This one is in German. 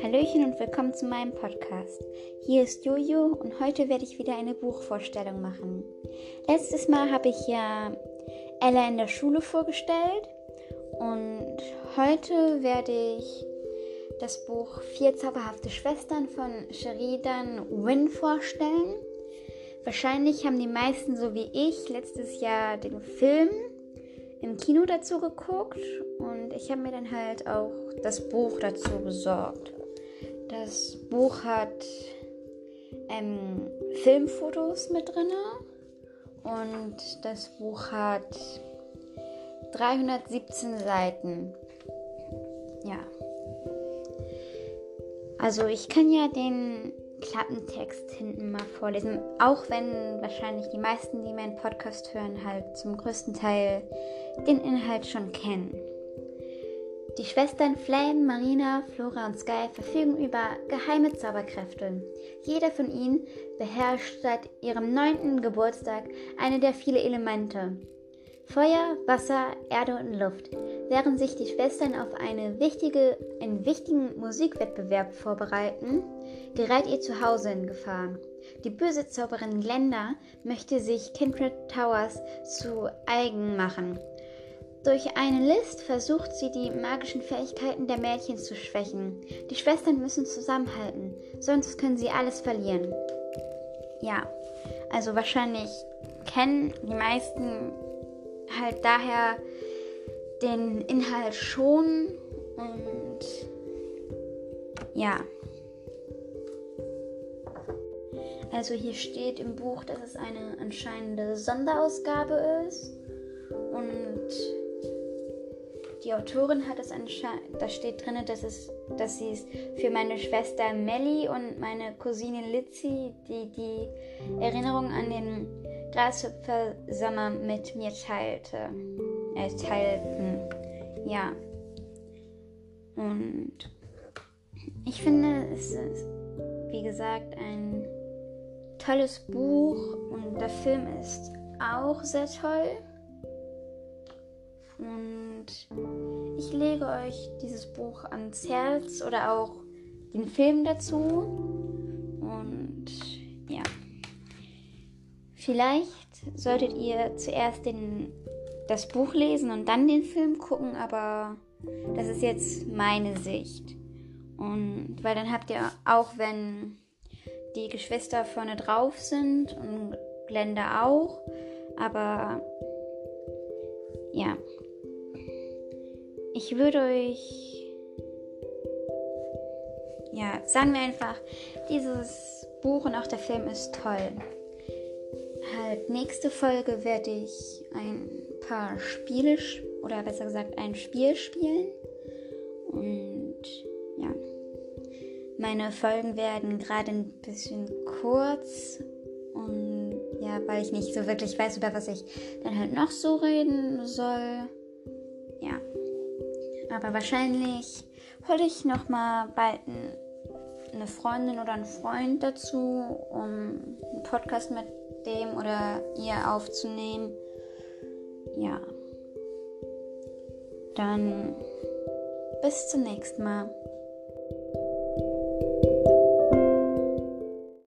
Hallöchen und willkommen zu meinem Podcast. Hier ist Jojo und heute werde ich wieder eine Buchvorstellung machen. Letztes Mal habe ich ja Ella in der Schule vorgestellt und heute werde ich das Buch Vier zauberhafte Schwestern von Sheridan Wynne vorstellen. Wahrscheinlich haben die meisten so wie ich letztes Jahr den Film Kino dazu geguckt und ich habe mir dann halt auch das Buch dazu besorgt. Das Buch hat ähm, Filmfotos mit drin und das Buch hat 317 Seiten. Ja. Also ich kann ja den Klappentext hinten mal vorlesen, auch wenn wahrscheinlich die meisten, die meinen Podcast hören, halt zum größten Teil den Inhalt schon kennen. Die Schwestern Flame, Marina, Flora und Sky verfügen über geheime Zauberkräfte. Jeder von ihnen beherrscht seit ihrem neunten Geburtstag eine der vielen Elemente. Feuer, Wasser, Erde und Luft. Während sich die Schwestern auf eine wichtige, einen wichtigen Musikwettbewerb vorbereiten, gerät ihr Zuhause in Gefahr. Die böse Zauberin Glenda möchte sich Kindred Towers zu eigen machen. Durch eine List versucht sie, die magischen Fähigkeiten der Mädchen zu schwächen. Die Schwestern müssen zusammenhalten, sonst können sie alles verlieren. Ja, also wahrscheinlich kennen die meisten halt daher den Inhalt schon und ja. Also hier steht im Buch, dass es eine anscheinende Sonderausgabe ist und die Autorin hat es anscheinend, da steht drin, dass, es, dass sie es für meine Schwester Melly und meine Cousine Lizzie, die die Erinnerung an den Grashüpfer-Sommer mit mir teilte, äh, teilten. Ja. Und ich finde, es ist, wie gesagt, ein tolles Buch und der Film ist auch sehr toll. Und ich lege euch dieses Buch ans Herz oder auch den Film dazu. Und ja. Vielleicht solltet ihr zuerst den, das Buch lesen und dann den Film gucken, aber das ist jetzt meine Sicht. Und weil dann habt ihr auch, wenn die Geschwister vorne drauf sind und Glenda auch, aber ja, ich würde euch, ja, sagen wir einfach, dieses Buch und auch der Film ist toll. Halt, nächste Folge werde ich ein paar Spiele, oder besser gesagt ein Spiel spielen. Und ja, meine Folgen werden gerade ein bisschen kurz. Und ja, weil ich nicht so wirklich weiß, über was ich dann halt noch so reden soll. Aber wahrscheinlich hole ich noch mal bald eine Freundin oder einen Freund dazu, um einen Podcast mit dem oder ihr aufzunehmen. Ja. Dann bis zum nächsten Mal.